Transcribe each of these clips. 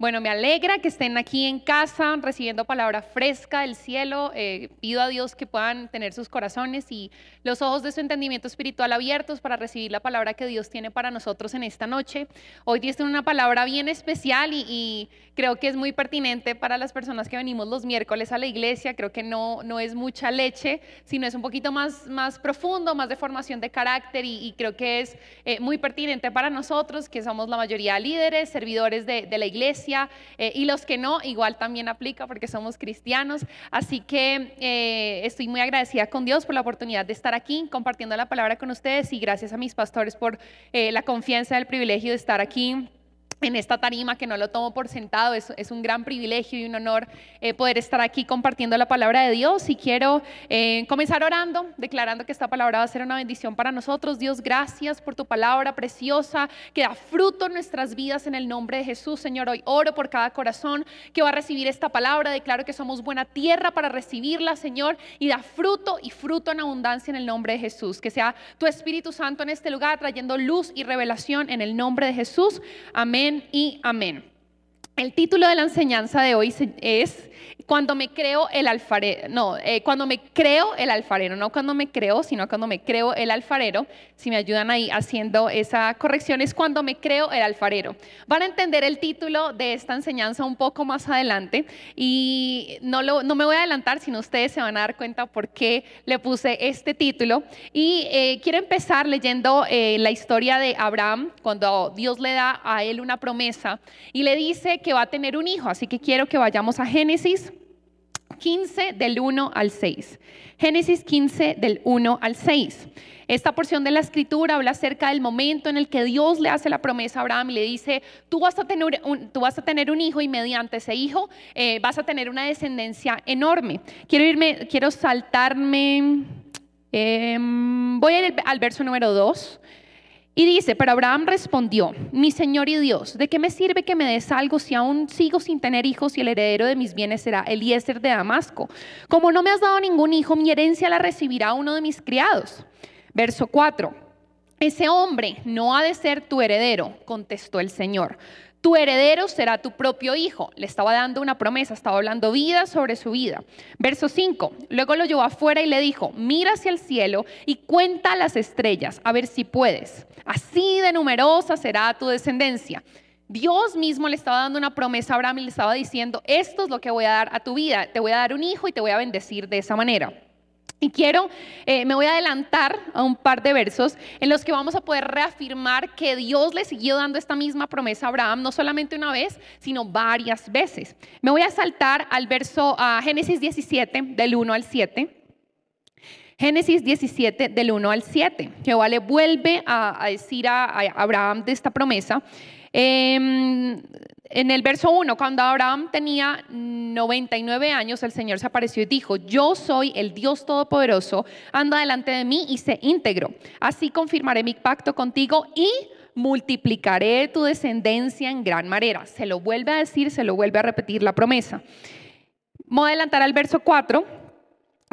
Bueno, me alegra que estén aquí en casa recibiendo palabra fresca del cielo. Eh, pido a Dios que puedan tener sus corazones y los ojos de su entendimiento espiritual abiertos para recibir la palabra que Dios tiene para nosotros en esta noche. Hoy tiene una palabra bien especial y, y, creo que es muy pertinente para las personas que venimos los miércoles a la iglesia. Creo que no, no es mucha leche, sino es un poquito más, más profundo, más de formación de carácter y, y creo que es eh, muy pertinente para nosotros, que somos la mayoría líderes, servidores de, de la iglesia eh, y los que no, igual también aplica porque somos cristianos. Así que eh, estoy muy agradecida con Dios por la oportunidad de estar aquí compartiendo la palabra con ustedes y gracias a mis pastores por eh, la confianza y el privilegio de estar aquí en esta tarima que no lo tomo por sentado. Es, un gran privilegio y un honor eh, poder estar aquí compartiendo la palabra de Dios. Y quiero eh, comenzar orando, declarando que esta palabra va a ser una bendición para nosotros. Dios, gracias por tu palabra preciosa que da fruto en nuestras vidas en el nombre de Jesús. Señor, hoy oro por cada corazón que va a recibir esta palabra. Declaro que somos buena tierra para recibirla, Señor, y da fruto y fruto en abundancia en el nombre de Jesús. Que sea tu Espíritu Santo en este lugar trayendo luz y revelación en el nombre de Jesús. Amén y amén. El título de la enseñanza de hoy es cuando me creo el alfarero, no, eh, cuando me creo el alfarero, no cuando me creo, sino cuando me creo el alfarero. Si me ayudan ahí haciendo esa corrección, es cuando me creo el alfarero. Van a entender el título de esta enseñanza un poco más adelante y no, lo, no me voy a adelantar, sino ustedes se van a dar cuenta por qué le puse este título. Y eh, quiero empezar leyendo eh, la historia de Abraham, cuando Dios le da a él una promesa y le dice que va a tener un hijo. Así que quiero que vayamos a Génesis 15 del 1 al 6. Génesis 15 del 1 al 6. Esta porción de la escritura habla acerca del momento en el que Dios le hace la promesa a Abraham y le dice, tú vas a tener un, tú vas a tener un hijo y mediante ese hijo eh, vas a tener una descendencia enorme. Quiero irme, quiero saltarme, eh, voy a ir al verso número 2. Y dice, pero Abraham respondió, mi Señor y Dios, ¿de qué me sirve que me des algo si aún sigo sin tener hijos y el heredero de mis bienes será Eliezer de Damasco? Como no me has dado ningún hijo, mi herencia la recibirá uno de mis criados. Verso 4, ese hombre no ha de ser tu heredero, contestó el Señor tu heredero será tu propio hijo. Le estaba dando una promesa, estaba hablando vida sobre su vida. Verso 5. Luego lo llevó afuera y le dijo, mira hacia el cielo y cuenta las estrellas, a ver si puedes. Así de numerosa será tu descendencia. Dios mismo le estaba dando una promesa a Abraham y le estaba diciendo, esto es lo que voy a dar a tu vida. Te voy a dar un hijo y te voy a bendecir de esa manera. Y quiero, eh, me voy a adelantar a un par de versos en los que vamos a poder reafirmar que Dios le siguió dando esta misma promesa a Abraham, no solamente una vez, sino varias veces. Me voy a saltar al verso a Génesis 17, del 1 al 7. Génesis 17, del 1 al 7. Jehová le vuelve a, decir a, Abraham de esta promesa. Em, en el verso 1, cuando Abraham tenía 99 años, el Señor se apareció y dijo, yo soy el Dios Todopoderoso, anda delante de mí y sé íntegro. Así confirmaré mi pacto contigo y multiplicaré tu descendencia en gran manera. Se lo vuelve a decir, se lo vuelve a repetir la promesa. Voy a adelantar al verso 4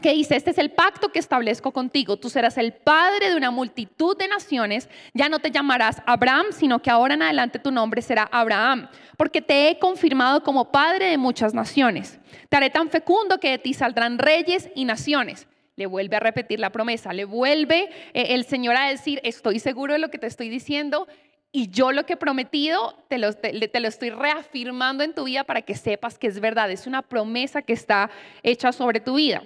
que dice, este es el pacto que establezco contigo, tú serás el padre de una multitud de naciones, ya no te llamarás Abraham, sino que ahora en adelante tu nombre será Abraham, porque te he confirmado como padre de muchas naciones. Te haré tan fecundo que de ti saldrán reyes y naciones. Le vuelve a repetir la promesa, le vuelve eh, el Señor a decir, estoy seguro de lo que te estoy diciendo, y yo lo que he prometido te lo, te lo, estoy reafirmando en tu vida para que sepas que es verdad. Es una promesa que está hecha sobre tu vida.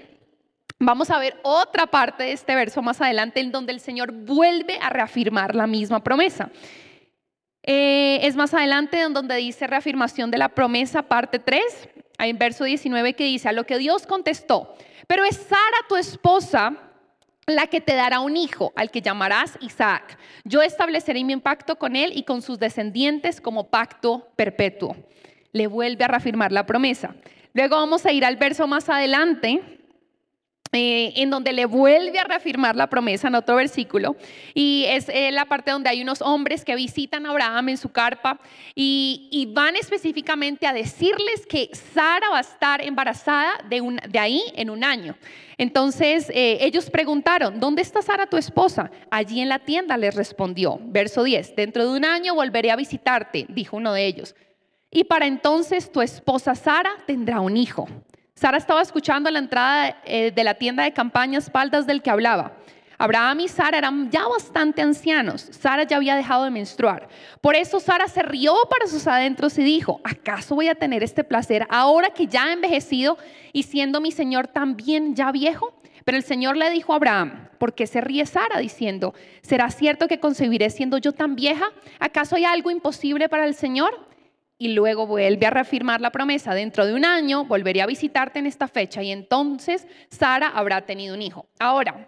Vamos a ver otra parte de este verso más adelante en donde el Señor vuelve a reafirmar la misma promesa. Eh, es más adelante en donde dice reafirmación de la promesa, parte 3. Hay un verso 19 que dice, a lo que Dios contestó, pero es Sara tu esposa la que te dará un hijo, al que llamarás Isaac. Yo estableceré mi pacto con él y con sus descendientes como pacto perpetuo. Le vuelve a reafirmar la promesa. Luego vamos a ir al verso más adelante, eh, en donde le vuelve a reafirmar la promesa en otro versículo. Y es eh, la parte donde hay unos hombres que visitan a Abraham en su carpa y, van específicamente a decirles que Sara va a estar embarazada de, ahí en un año. Entonces eh, ellos preguntaron, ¿dónde está Sara tu esposa? Allí en la tienda les respondió. Verso 10, dentro de un año volveré a visitarte, dijo uno de ellos. y para entonces tu esposa Sara tendrá un hijo. Sara estaba escuchando la entrada eh, de la tienda de campaña espaldas del que hablaba. Abraham y Sara eran ya bastante ancianos. Sara ya había dejado de menstruar. Por eso Sara se rió para sus adentros y dijo, ¿acaso voy a tener este placer ahora que ya he envejecido y siendo mi Señor también ya viejo? Pero el Señor le dijo a Abraham, ¿por qué se ríe Sara diciendo, ¿será cierto que concebiré siendo yo tan vieja? ¿Acaso hay algo imposible para el Señor? Y luego vuelve a reafirmar la promesa, dentro de un año volveré a visitarte en esta fecha y entonces Sara habrá tenido un hijo. Ahora,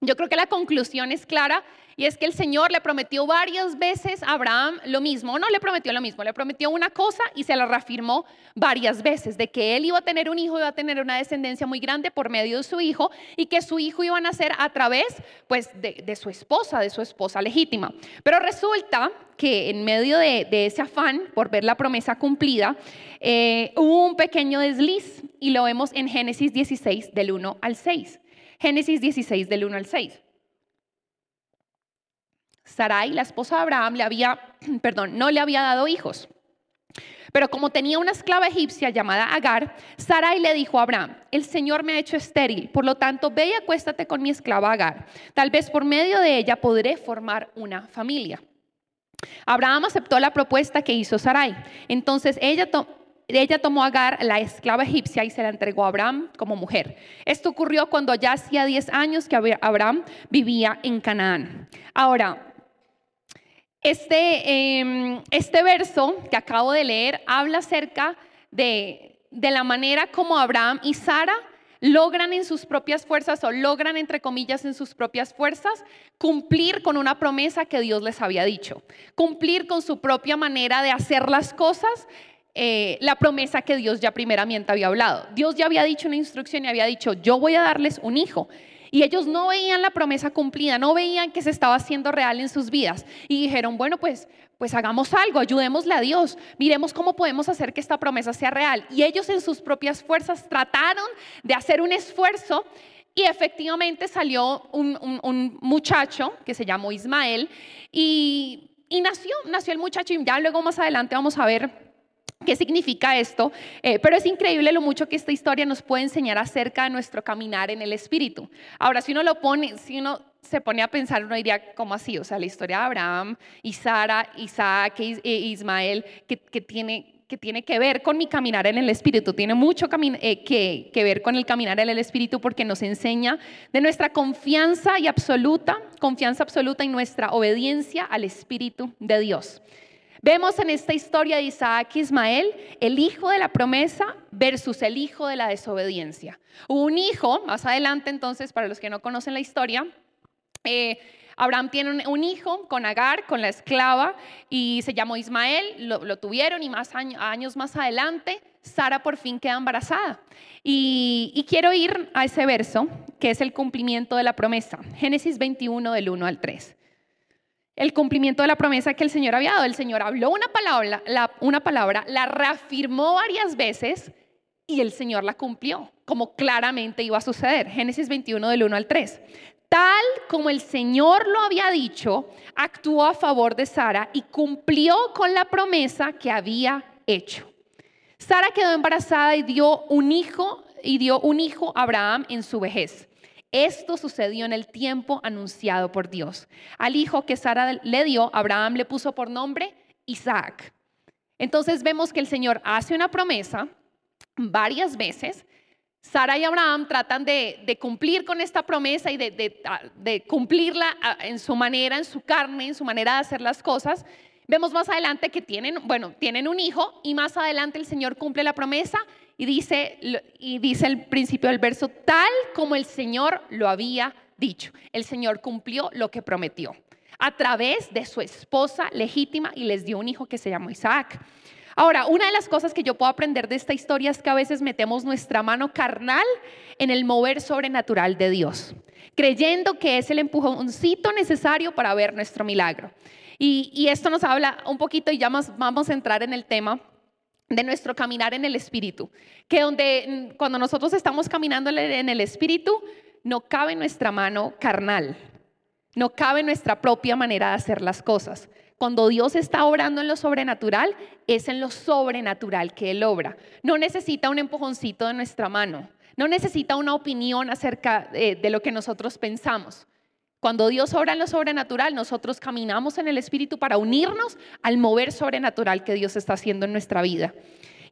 yo creo que la conclusión es clara y es que el Señor le prometió varias veces a Abraham lo mismo, no le prometió lo mismo, le prometió una cosa y se la reafirmó varias veces, de que él iba a tener un hijo, iba a tener una descendencia muy grande por medio de su hijo y que su hijo iba a nacer a través pues de, su esposa, de su esposa legítima. Pero resulta que en medio de, ese afán por ver la promesa cumplida, eh, hubo un pequeño desliz y lo vemos en Génesis 16 del 1 al 6. Génesis 16 del 1 al 6. Sarai, la esposa de Abraham, le había, perdón, no le había dado hijos. Pero como tenía una esclava egipcia llamada Agar, Sarai le dijo a Abraham, el Señor me ha hecho estéril, por lo tanto, ve y acuéstate con mi esclava Agar. Tal vez por medio de ella podré formar una familia. Abraham aceptó la propuesta que hizo Sarai. Entonces ella, ella tomó Agar, la esclava egipcia, y se la entregó a Abraham como mujer. Esto ocurrió cuando ya hacía 10 años que Abraham vivía en Canaán. Ahora, este, em, este verso que acabo de leer habla acerca de, de la manera como Abraham y Sara logran en sus propias fuerzas o logran, entre comillas, en sus propias fuerzas, cumplir con una promesa que Dios les había dicho, cumplir con su propia manera de hacer las cosas. Eh, la promesa que Dios ya primeramente había hablado. Dios ya había dicho una instrucción y había dicho, yo voy a darles un hijo. Y ellos no veían la promesa cumplida, no veían que se estaba haciendo real en sus vidas. Y dijeron, bueno, pues, pues hagamos algo, ayudémosle a Dios, miremos cómo podemos hacer que esta promesa sea real. Y ellos en sus propias fuerzas trataron de hacer un esfuerzo y efectivamente salió un, muchacho que se llamó Ismael y, y nació, nació el muchacho y ya luego más adelante vamos a ver ¿Qué significa esto? Eh, pero es increíble lo mucho que esta historia nos puede enseñar acerca de nuestro caminar en el Espíritu. Ahora, si uno lo pone, si uno se pone a pensar, uno diría, ¿cómo así? O sea, la historia de Abraham y Sara, Isaac e Ismael, que, tiene, que ver con mi caminar en el Espíritu, tiene mucho eh, que, que ver con el caminar en el Espíritu porque nos enseña de nuestra confianza y absoluta, confianza absoluta y nuestra obediencia al Espíritu de Dios. Vemos en esta historia de Isaac y Ismael el hijo de la promesa versus el hijo de la desobediencia. un hijo, más adelante entonces, para los que no conocen la historia, eh, Abraham tiene un, hijo con Agar, con la esclava, y se llamó Ismael, lo, tuvieron y más años, más adelante, Sara por fin queda embarazada. Y, y, quiero ir a ese verso, que es el cumplimiento de la promesa, Génesis 21 del 1 al 3 el cumplimiento de la promesa que el Señor había dado. El Señor habló una palabra, la, una palabra, la reafirmó varias veces y el Señor la cumplió, como claramente iba a suceder. Génesis 21 del 1 al 3. Tal como el Señor lo había dicho, actuó a favor de Sara y cumplió con la promesa que había hecho. Sara quedó embarazada y dio un hijo y dio un hijo a Abraham en su vejez. Esto sucedió en el tiempo anunciado por Dios. Al hijo que Sara le dio, Abraham le puso por nombre Isaac. Entonces vemos que el Señor hace una promesa varias veces. Sara y Abraham tratan de, cumplir con esta promesa y de, de cumplirla en su manera, en su carne, en su manera de hacer las cosas. Vemos más adelante que tienen, bueno, tienen un hijo y más adelante el Señor cumple la promesa y dice, y dice el principio del verso, tal como el Señor lo había dicho. El Señor cumplió lo que prometió a través de su esposa legítima y les dio un hijo que se llamó Isaac. Ahora, una de las cosas que yo puedo aprender de esta historia es que a veces metemos nuestra mano carnal en el mover sobrenatural de Dios, creyendo que es el empujoncito necesario para ver nuestro milagro. Y, esto nos habla un poquito y ya vamos a entrar en el tema de nuestro caminar en el Espíritu. Que donde mm, cuando nosotros estamos caminando en el Espíritu, no cabe nuestra mano carnal, no cabe nuestra propia manera de hacer las cosas. Cuando Dios está obrando en lo sobrenatural, es en lo sobrenatural que Él obra. No necesita un empujoncito de nuestra mano, no necesita una opinión acerca de, de lo que nosotros pensamos. Cuando Dios obra en lo sobrenatural, nosotros caminamos en el Espíritu para unirnos al mover sobrenatural que Dios está haciendo en nuestra vida.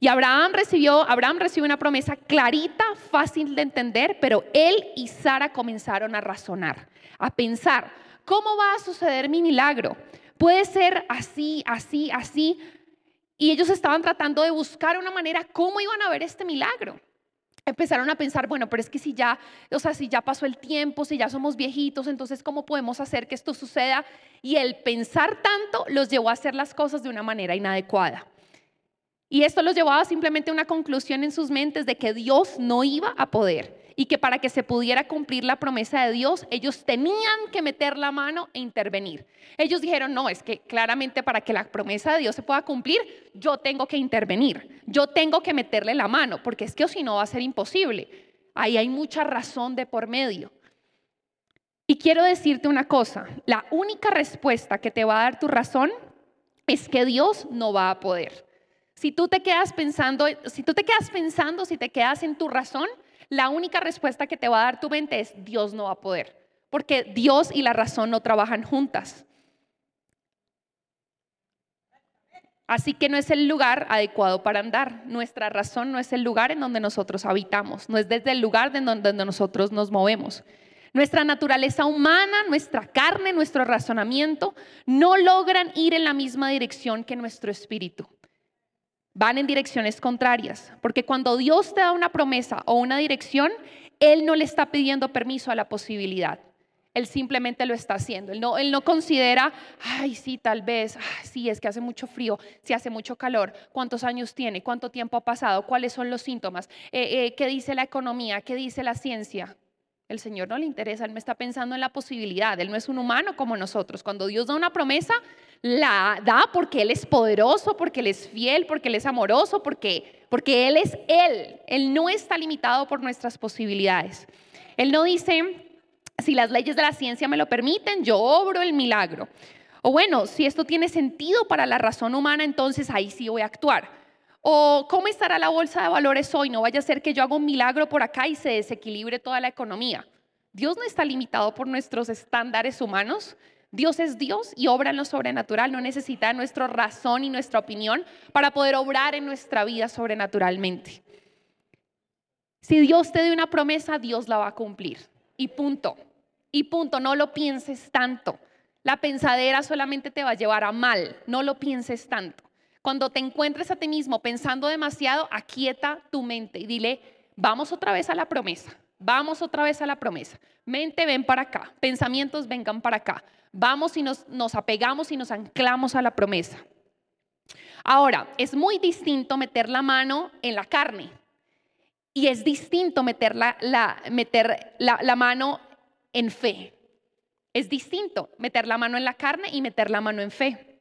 Y Abraham recibió, Abraham recibió una promesa clarita, fácil de entender, pero él y Sara comenzaron a razonar, a pensar, ¿cómo va a suceder mi milagro? Puede ser así, así, así. Y ellos estaban tratando de buscar una manera cómo iban a ver este milagro. Empezaron a pensar, bueno, pero es que si ya, o sea, si ya pasó el tiempo, si ya somos viejitos, entonces ¿cómo podemos hacer que esto suceda? Y el pensar tanto los llevó a hacer las cosas de una manera inadecuada. Y esto los llevaba simplemente a una conclusión en sus mentes de que Dios no iba a poder y que para que se pudiera cumplir la promesa de Dios, ellos tenían que meter la mano e intervenir. Ellos dijeron, no, es que claramente para que la promesa de Dios se pueda cumplir, yo tengo que intervenir, yo tengo que meterle la mano, porque es que o si no va a ser imposible. Ahí hay mucha razón de por medio. Y quiero decirte una cosa, la única respuesta que te va a dar tu razón es que Dios no va a poder. Si tú te quedas pensando, si tú te quedas pensando, si te quedas en tu razón, la única respuesta que te va a dar tu mente es Dios no va a poder, porque Dios y la razón no trabajan juntas. Así que no es el lugar adecuado para andar. Nuestra razón no es el lugar en donde nosotros habitamos, no es desde el lugar en donde nosotros nos movemos. Nuestra naturaleza humana, nuestra carne, nuestro razonamiento no logran ir en la misma dirección que nuestro espíritu van en direcciones contrarias, porque cuando Dios te da una promesa o una dirección, Él no le está pidiendo permiso a la posibilidad. Él simplemente lo está haciendo. Él no, no considera, ay, sí, tal vez, sí, es que hace mucho frío, si hace mucho calor, cuántos años tiene, cuánto tiempo ha pasado, cuáles son los síntomas, eh, eh, qué dice la economía, qué dice la ciencia. El Señor no le interesa, Él me está pensando en la posibilidad. Él no es un humano como nosotros. Cuando Dios da una promesa, la da porque Él es poderoso, porque Él es fiel, porque Él es amoroso, porque, porque Él es Él. Él no está limitado por nuestras posibilidades. Él no dice, si las leyes de la ciencia me lo permiten, yo obro el milagro. O bueno, si esto tiene sentido para la razón humana, entonces ahí sí voy a actuar. O cómo estará la bolsa de valores hoy, no vaya a ser que yo haga un milagro por acá y se desequilibre toda la economía. Dios no está limitado por nuestros estándares humanos, Dios es Dios y obra en lo sobrenatural, no necesita nuestra razón y nuestra opinión para poder obrar en nuestra vida sobrenaturalmente. Si Dios te dio una promesa, Dios la va a cumplir. Y punto. Y punto, no lo pienses tanto. La pensadera solamente te va a llevar a mal, no lo pienses tanto. Cuando te encuentres a ti mismo pensando demasiado, aquieta tu mente y dile, vamos otra vez a la promesa, vamos otra vez a la promesa. Mente, ven para acá, pensamientos, vengan para acá vamos y nos, apegamos y nos anclamos a la promesa. Ahora, es muy distinto meter la mano en la carne y es distinto meter la, meter la, mano en fe. Es distinto meter la mano en la carne y meter la mano en fe.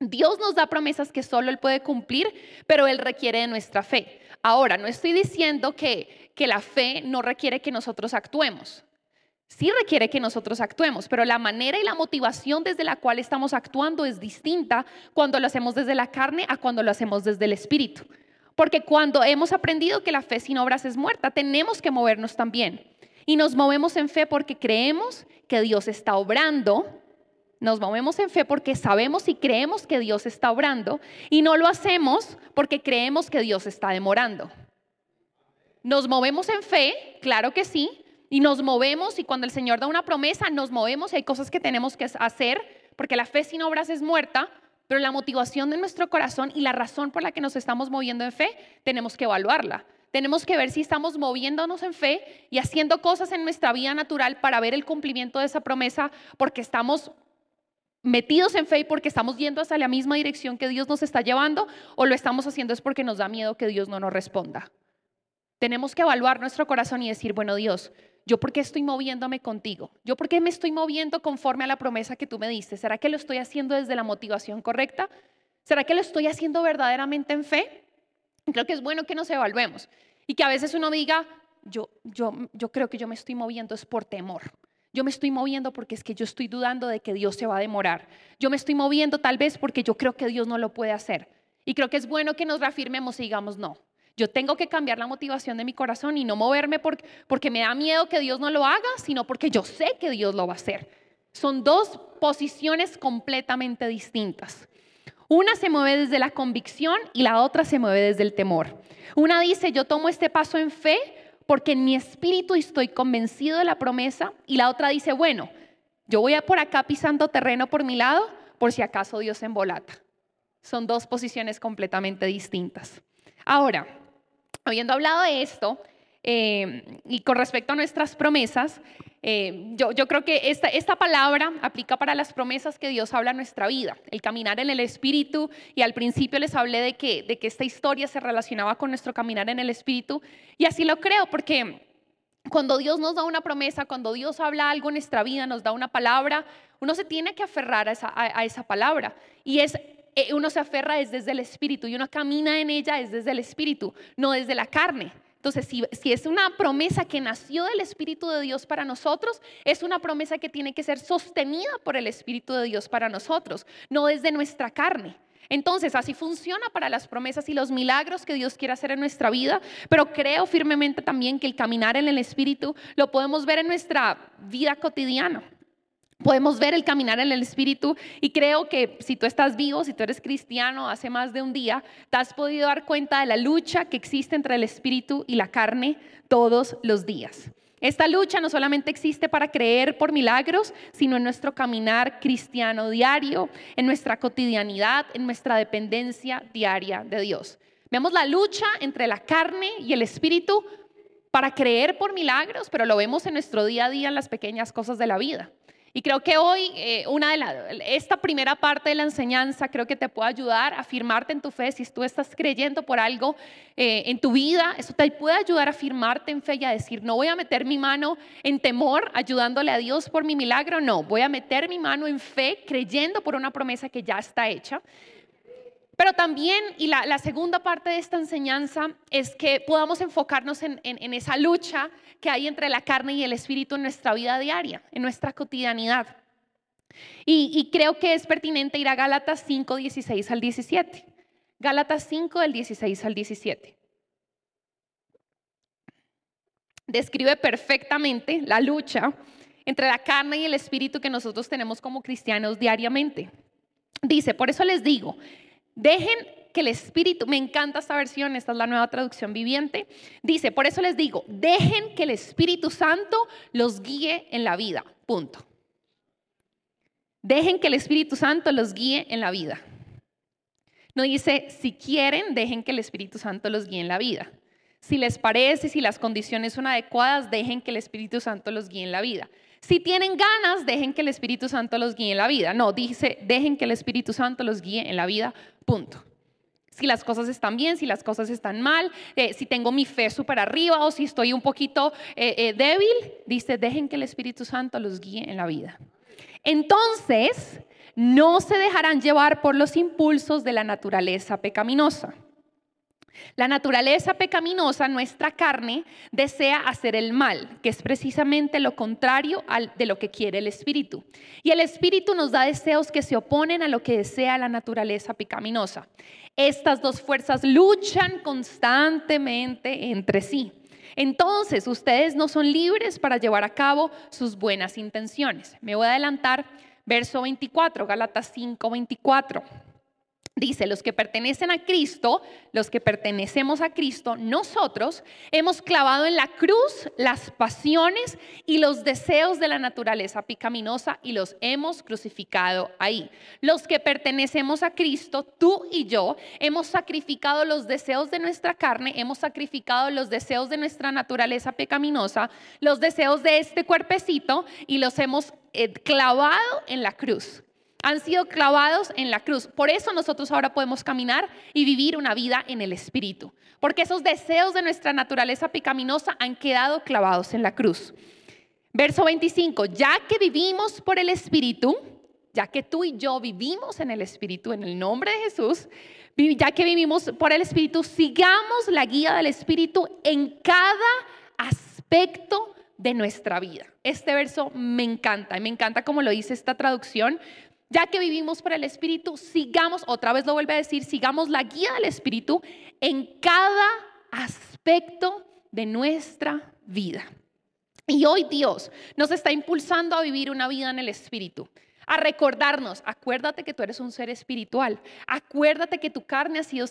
Dios nos da promesas que solo Él puede cumplir, pero Él requiere de nuestra fe. Ahora, no estoy diciendo que, que la fe no requiere que nosotros actuemos sí requiere que nosotros actuemos, pero la manera y la motivación desde la cual estamos actuando es distinta cuando lo hacemos desde la carne a cuando lo hacemos desde el espíritu. Porque cuando hemos aprendido que la fe sin obras es muerta, tenemos que movernos también. Y nos movemos en fe porque creemos que Dios está obrando. Nos movemos en fe porque sabemos y creemos que Dios está obrando. Y no lo hacemos porque creemos que Dios está demorando. Nos movemos en fe, claro que sí, y nos movemos y cuando el Señor da una promesa, nos movemos y hay cosas que tenemos que hacer, porque la fe sin obras es muerta, pero la motivación de nuestro corazón y la razón por la que nos estamos moviendo en fe, tenemos que evaluarla. Tenemos que ver si estamos moviéndonos en fe y haciendo cosas en nuestra vida natural para ver el cumplimiento de esa promesa, porque estamos metidos en fe y porque estamos yendo hacia la misma dirección que Dios nos está llevando, o lo estamos haciendo es porque nos da miedo que Dios no nos responda. Tenemos que evaluar nuestro corazón y decir, bueno Dios, ¿Yo por qué estoy moviéndome contigo? ¿Yo por qué me estoy moviendo conforme a la promesa que tú me diste? ¿Será que lo estoy haciendo desde la motivación correcta? ¿Será que lo estoy haciendo verdaderamente en fe? Creo que es bueno que nos evaluemos y que a veces uno diga, yo, yo, yo creo que yo me estoy moviendo es por temor. Yo me estoy moviendo porque es que yo estoy dudando de que Dios se va a demorar. Yo me estoy moviendo tal vez porque yo creo que Dios no lo puede hacer. Y creo que es bueno que nos reafirmemos y digamos, no, yo tengo que cambiar la motivación de mi corazón y no moverme porque, porque me da miedo que Dios no lo haga, sino porque yo sé que Dios lo va a hacer. Son dos posiciones completamente distintas. Una se mueve desde la convicción y la otra se mueve desde el temor. Una dice, yo tomo este paso en fe porque en mi espíritu estoy convencido de la promesa y la otra dice, bueno, yo voy a por acá pisando terreno por mi lado por si acaso Dios embolata. Son dos posiciones completamente distintas. Ahora, habiendo hablado de esto, eh, y con respecto a nuestras promesas, eh, yo, creo que esta, esta palabra aplica para las promesas que Dios habla en nuestra vida, el caminar en el Espíritu, y al principio les hablé de que, de que esta historia se relacionaba con nuestro caminar en el Espíritu, y así lo creo, porque cuando Dios nos da una promesa, cuando Dios habla algo en nuestra vida, nos da una palabra, uno se tiene que aferrar a esa, a esa palabra, y es eh, uno se aferra es desde el Espíritu, y uno camina en ella es desde el Espíritu, no desde la carne. Entonces, si, es una promesa que nació del Espíritu de Dios para nosotros, es una promesa que tiene que ser sostenida por el Espíritu de Dios para nosotros, no desde nuestra carne. Entonces, así funciona para las promesas y los milagros que Dios quiere hacer en nuestra vida, pero creo firmemente también que el caminar en el Espíritu lo podemos ver en nuestra vida cotidiana. Podemos ver el caminar en el Espíritu y creo que si tú estás vivo, si tú eres cristiano hace más de un día, te has podido dar cuenta de la lucha que existe entre el Espíritu y la carne todos los días. Esta lucha no solamente existe para creer por milagros, sino en nuestro caminar cristiano diario, en nuestra cotidianidad, en nuestra dependencia diaria de Dios. Vemos la lucha entre la carne y el Espíritu para creer por milagros, pero lo vemos en nuestro día a día en las pequeñas cosas de la vida. Y creo que hoy eh, esta primera parte de la enseñanza creo que te puede ayudar a afirmarte en tu fe. Si tú estás creyendo por algo eh, en tu vida, eso te puede ayudar a afirmarte en fe y a decir, no voy a meter mi mano en temor ayudándole a Dios por mi milagro, no, voy a meter mi mano en fe creyendo por una promesa que ya está hecha. Pero también, y la, segunda parte de esta enseñanza es que podamos enfocarnos en, esa lucha que hay entre la carne y el espíritu en nuestra vida diaria, en nuestra cotidianidad. Y, creo que es pertinente ir a Gálatas 5, 16 al 17. Gálatas 5 del 16 al 17. Describe perfectamente la lucha entre la carne y el espíritu que nosotros tenemos como cristianos diariamente. Dice, por eso les digo, Dejen que el Espíritu, me encanta esta versión, esta es la nueva traducción viviente, dice, por eso les digo, dejen que el Espíritu Santo los guíe en la vida, punto. Dejen que el Espíritu Santo los guíe en la vida. No dice, si quieren, dejen que el Espíritu Santo los guíe en la vida. Si les parece, si las condiciones son adecuadas, dejen que el Espíritu Santo los guíe en la vida. Si tienen ganas, dejen que el Espíritu Santo los guíe en la vida. No, dice, dejen que el Espíritu Santo los guíe en la vida, punto. Si las cosas están bien, si las cosas están mal, eh, si tengo mi fe súper arriba o si estoy un poquito eh, eh, débil, dice, dejen que el Espíritu Santo los guíe en la vida. Entonces, no se dejarán llevar por los impulsos de la naturaleza pecaminosa. La naturaleza pecaminosa, nuestra carne, desea hacer el mal, que es precisamente lo contrario de lo que quiere el espíritu. Y el espíritu nos da deseos que se oponen a lo que desea la naturaleza pecaminosa. Estas dos fuerzas luchan constantemente entre sí. Entonces, ustedes no son libres para llevar a cabo sus buenas intenciones. Me voy a adelantar, verso 24, Galatas 5, 24. Dice, los que pertenecen a Cristo, los que pertenecemos a Cristo, nosotros hemos clavado en la cruz las pasiones y los deseos de la naturaleza picaminosa y los hemos crucificado ahí. Los que pertenecemos a Cristo, tú y yo, hemos sacrificado los deseos de nuestra carne, hemos sacrificado los deseos de nuestra naturaleza pecaminosa, los deseos de este cuerpecito y los hemos eh, clavado en la cruz han sido clavados en la cruz. Por eso nosotros ahora podemos caminar y vivir una vida en el Espíritu. Porque esos deseos de nuestra naturaleza pecaminosa han quedado clavados en la cruz. Verso 25, ya que vivimos por el Espíritu, ya que tú y yo vivimos en el Espíritu, en el nombre de Jesús, ya que vivimos por el Espíritu, sigamos la guía del Espíritu en cada aspecto de nuestra vida. Este verso me encanta, me encanta como lo dice esta traducción. Ya que vivimos por el Espíritu, sigamos, otra vez lo vuelve a decir, sigamos la guía del Espíritu en cada aspecto de nuestra vida. Y hoy Dios nos está impulsando a vivir una vida en el Espíritu a recordarnos, acuérdate que tú eres un ser espiritual, acuérdate que tu carne ha sido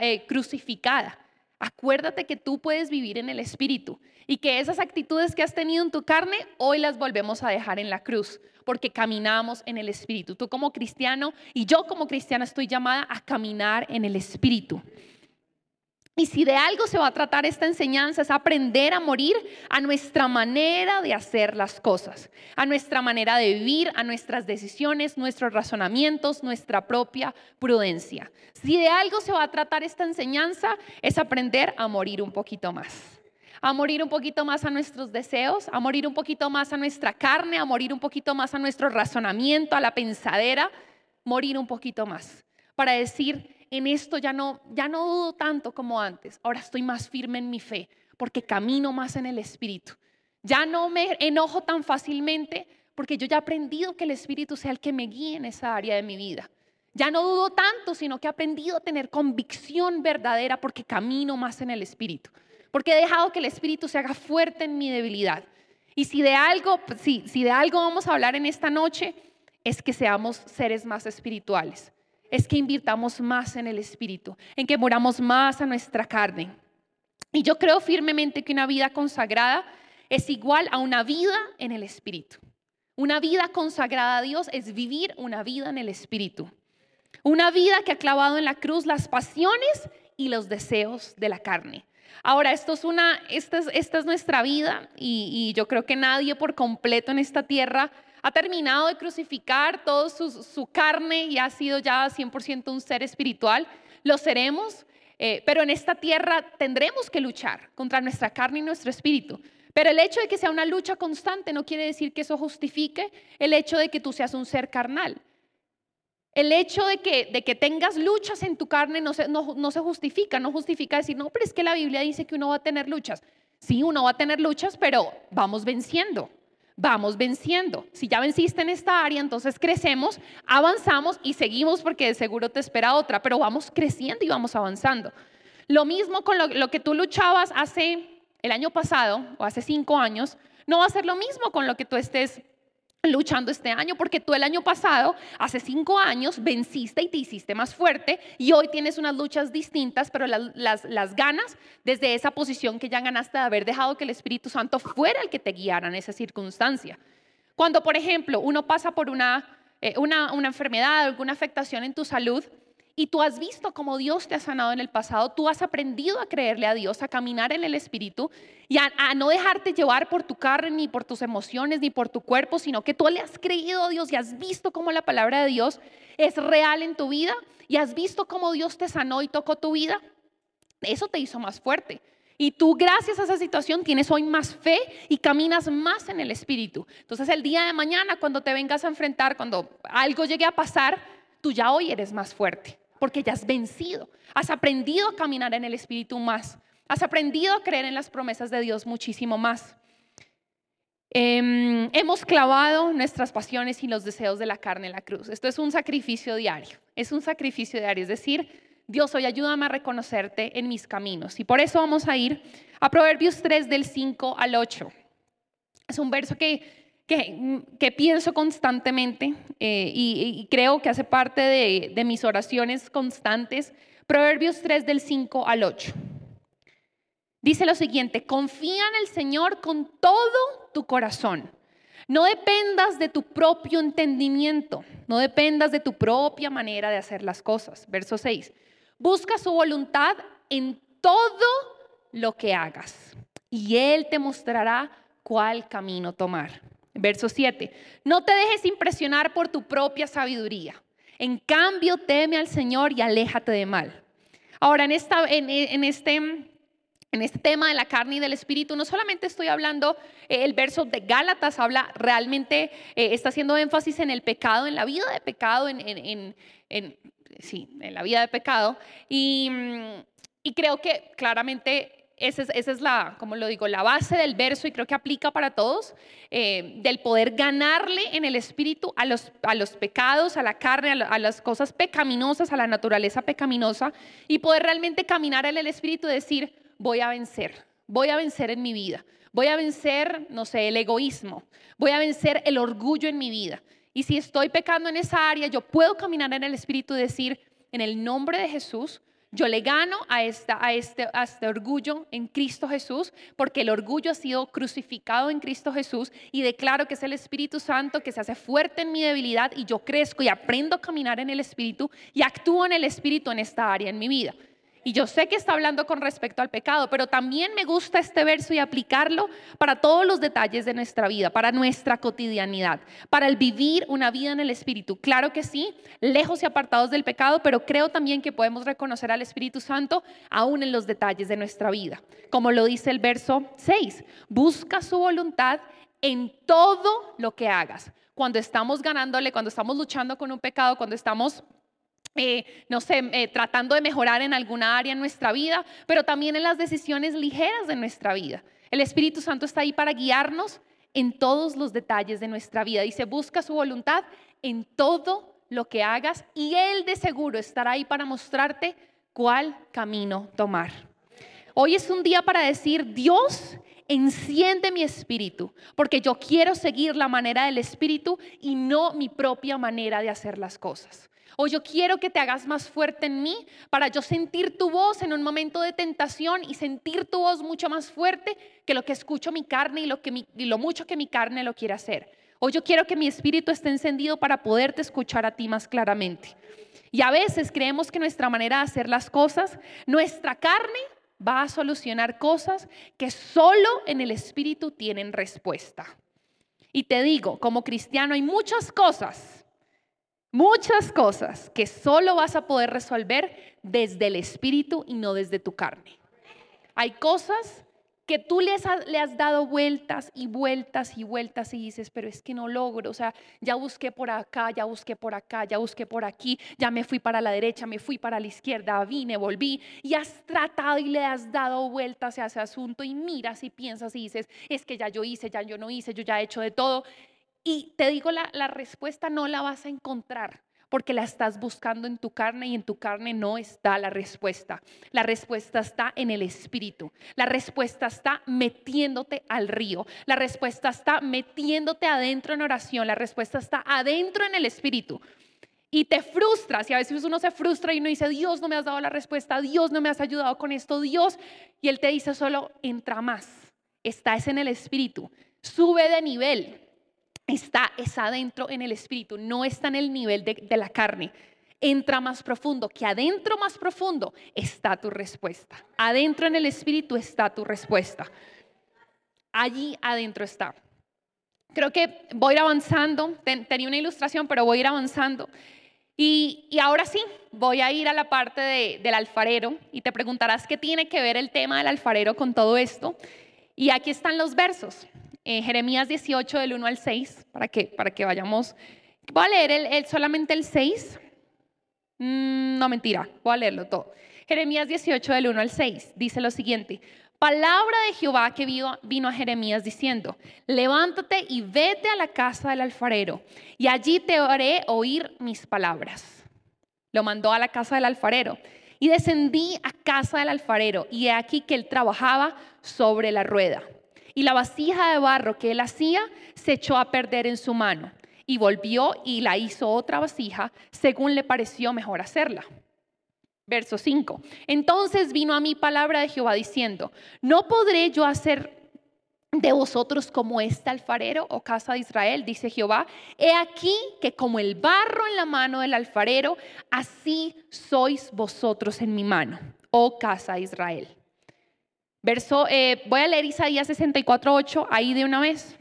eh, crucificada, acuérdate que tú puedes vivir en el Espíritu y que esas actitudes que has tenido en tu carne, hoy las volvemos a dejar en la cruz, porque caminamos en el Espíritu. Tú como cristiano y yo como cristiana estoy llamada a caminar en el Espíritu. Y si de algo se va a tratar esta enseñanza es aprender a morir a nuestra manera de hacer las cosas, a nuestra manera de vivir, a nuestras decisiones, nuestros razonamientos, nuestra propia prudencia. Si de algo se va a tratar esta enseñanza es aprender a morir un poquito más. A morir un poquito más a nuestros deseos, a morir un poquito más a nuestra carne, a morir un poquito más a nuestro razonamiento, a la pensadera, morir un poquito más. Para decir, en esto ya no, ya no dudo tanto como antes. Ahora estoy más firme en mi fe porque camino más en el Espíritu. Ya no me enojo tan fácilmente porque yo ya he aprendido que el Espíritu sea el que me guíe en esa área de mi vida. Ya no dudo tanto, sino que he aprendido a tener convicción verdadera porque camino más en el Espíritu. Porque he dejado que el Espíritu se haga fuerte en mi debilidad. Y si de algo, si, si de algo vamos a hablar en esta noche, es que seamos seres más espirituales es que invirtamos más en el Espíritu, en que moramos más a nuestra carne. Y yo creo firmemente que una vida consagrada es igual a una vida en el Espíritu. Una vida consagrada a Dios es vivir una vida en el Espíritu. Una vida que ha clavado en la cruz las pasiones y los deseos de la carne. Ahora, esto es una, esta es, nuestra vida y, yo creo que nadie por completo en esta tierra ha terminado de crucificar toda su, carne y ha sido ya 100% un ser espiritual. Lo seremos, eh, pero en esta tierra tendremos que luchar contra nuestra carne y nuestro espíritu. Pero el hecho de que sea una lucha constante no quiere decir que eso justifique el hecho de que tú seas un ser carnal. El hecho de que, de que tengas luchas en tu carne no se, no, no se justifica, no justifica decir, no, pero es que la Biblia dice que uno va a tener luchas. Sí, uno va a tener luchas, pero vamos venciendo vamos venciendo. Si ya venciste en esta área, entonces crecemos, avanzamos y seguimos porque de seguro te espera otra, pero vamos creciendo y vamos avanzando. Lo mismo con lo, que tú luchabas hace el año pasado o hace cinco años, no va a ser lo mismo con lo que tú estés luchando este año porque tú el año pasado, hace cinco años, venciste y te hiciste más fuerte y hoy tienes unas luchas distintas, pero las, ganas desde esa posición que ya ganaste de haber dejado que el Espíritu Santo fuera el que te guiara en esa circunstancia. Cuando, por ejemplo, uno pasa por una, eh, una, una enfermedad, alguna afectación en tu salud, y tú has visto cómo Dios te ha sanado en el pasado, tú has aprendido a creerle a Dios, a caminar en el Espíritu y a, no dejarte llevar por tu carne, ni por tus emociones, ni por tu cuerpo, sino que tú le has creído a Dios y has visto cómo la palabra de Dios es real en tu vida y has visto cómo Dios te sanó y tocó tu vida. Eso te hizo más fuerte. Y tú, gracias a esa situación, tienes hoy más fe y caminas más en el Espíritu. Entonces, el día de mañana, cuando te vengas a enfrentar, cuando algo llegue a pasar, tú ya hoy eres más fuerte porque ya has vencido, has aprendido a caminar en el Espíritu más, has aprendido a creer en las promesas de Dios muchísimo más. Em, hemos clavado nuestras pasiones y los deseos de la carne en la cruz. Esto es un sacrificio diario, es un sacrificio diario, es decir, Dios hoy ayúdame a reconocerte en mis caminos. Y por eso vamos a ir a Proverbios 3 del 5 al 8. Es un verso que que, pienso constantemente eh, y, creo que hace parte de, de mis oraciones constantes. Proverbios 3 del 5 al 8. Dice lo siguiente, confía en el Señor con todo tu corazón. No dependas de tu propio entendimiento, no dependas de tu propia manera de hacer las cosas. Verso 6. Busca su voluntad en todo lo que hagas y Él te mostrará cuál camino tomar. Verso 7. No te dejes impresionar por tu propia sabiduría. En cambio, teme al Señor y aléjate de mal. Ahora, en, esta, en, este, en este tema de la carne y del espíritu, no solamente estoy hablando, eh, el verso de Gálatas habla realmente, eh, está haciendo énfasis en el pecado, en la vida de pecado, en, sí, en la vida de pecado. Y, y creo que claramente esa es, la, como lo digo, la base del verso y creo que aplica para todos, eh, del poder ganarle en el espíritu a los, a los pecados, a la carne, a, a, las cosas pecaminosas, a la naturaleza pecaminosa y poder realmente caminar en el espíritu y decir, voy a vencer, voy a vencer en mi vida, voy a vencer, no sé, el egoísmo, voy a vencer el orgullo en mi vida. Y si estoy pecando en esa área, yo puedo caminar en el espíritu y decir, en el nombre de Jesús, yo le gano a, este, este orgullo en Cristo Jesús, porque el orgullo ha sido crucificado en Cristo Jesús y declaro que es el Espíritu Santo que se hace fuerte en mi debilidad y yo crezco y aprendo a caminar en el Espíritu y actúo en el Espíritu en esta área en mi vida. Y yo sé que está hablando con respecto al pecado, pero también me gusta este verso y aplicarlo para todos los detalles de nuestra vida, para nuestra cotidianidad, para el vivir una vida en el Espíritu. Claro que sí, lejos y apartados del pecado, pero creo también que podemos reconocer al Espíritu Santo aún en los detalles de nuestra vida. Como lo dice el verso 6, busca su voluntad en todo lo que hagas. Cuando estamos ganándole, cuando estamos luchando con un pecado, cuando estamos eh, no sé, eh, tratando de mejorar en alguna área en nuestra vida, pero también en las decisiones ligeras de nuestra vida. El Espíritu Santo está ahí para guiarnos en todos los detalles de nuestra vida. Dice, busca su voluntad en todo lo que hagas y Él de seguro estará ahí para mostrarte cuál camino tomar. Hoy es un día para decir, Dios, enciende mi espíritu, porque yo quiero seguir la manera del espíritu y no mi propia manera de hacer las cosas. O yo quiero que te hagas más fuerte en mí para yo sentir tu voz en un momento de tentación y sentir tu voz mucho más fuerte que lo que escucho mi carne y lo, mucho que mi carne lo quiere hacer. O yo quiero que mi espíritu esté encendido para poderte escuchar a ti más claramente. Y a veces creemos que nuestra manera de hacer las cosas, nuestra carne va a solucionar cosas que solo en el espíritu tienen respuesta. Y te digo, como cristiano hay muchas cosas Muchas cosas que solo vas a poder resolver desde el espíritu y no desde tu carne. Hay cosas que tú le has, dado vueltas y vueltas y vueltas y dices, pero es que no logro, o sea, ya busqué por acá, ya busqué por acá, ya busqué por aquí, ya me fui para la derecha, me fui para la izquierda, vine, volví y has tratado y le has dado vueltas a ese asunto y miras y piensas y dices, es que ya yo hice, ya yo no hice, yo ya he hecho de todo y te digo, la, respuesta no la vas a encontrar porque la estás buscando en tu carne y en tu carne no está la respuesta. La respuesta está en el espíritu. La respuesta está metiéndote al río. La respuesta está metiéndote adentro en oración. La respuesta está adentro en el espíritu. Y te frustras y a veces uno se frustra y uno dice, Dios no me has dado la respuesta, Dios no me has ayudado con esto, Dios. Y Él te dice solo, entra más. Estás en el espíritu. Sube de nivel está, es adentro en el espíritu, no está en el nivel de, la carne. Entra más profundo, que adentro más profundo está tu respuesta. Adentro en el espíritu está tu respuesta. Allí adentro está. Creo que voy a ir avanzando. tenía una ilustración, pero voy a ir avanzando. Y, ahora sí, voy a ir a la parte de, del alfarero y te preguntarás qué tiene que ver el tema del alfarero con todo esto. Y aquí están los versos. Eh, Jeremías 18 del 1 al 6, para que, para que vayamos. Voy a leer el, solamente el 6. Mm, no, mentira, voy a leerlo todo. Jeremías 18 del 1 al 6 dice lo siguiente. Palabra de Jehová que vino, vino a Jeremías diciendo, levántate y vete a la casa del alfarero, y allí te haré oír mis palabras. Lo mandó a la casa del alfarero. Y descendí a casa del alfarero, y he aquí que él trabajaba sobre la rueda y la vasija de barro que él hacía se echó a perder en su mano y volvió y la hizo otra vasija según le pareció mejor hacerla. Verso 5. Entonces vino a mí palabra de Jehová diciendo, no podré yo hacer de vosotros como este alfarero o casa de Israel, dice Jehová. He aquí que como el barro en la mano del alfarero, así sois vosotros en mi mano, oh casa de Israel. Verso, eh, voy a leer Isaías 64.8 ahí de una vez.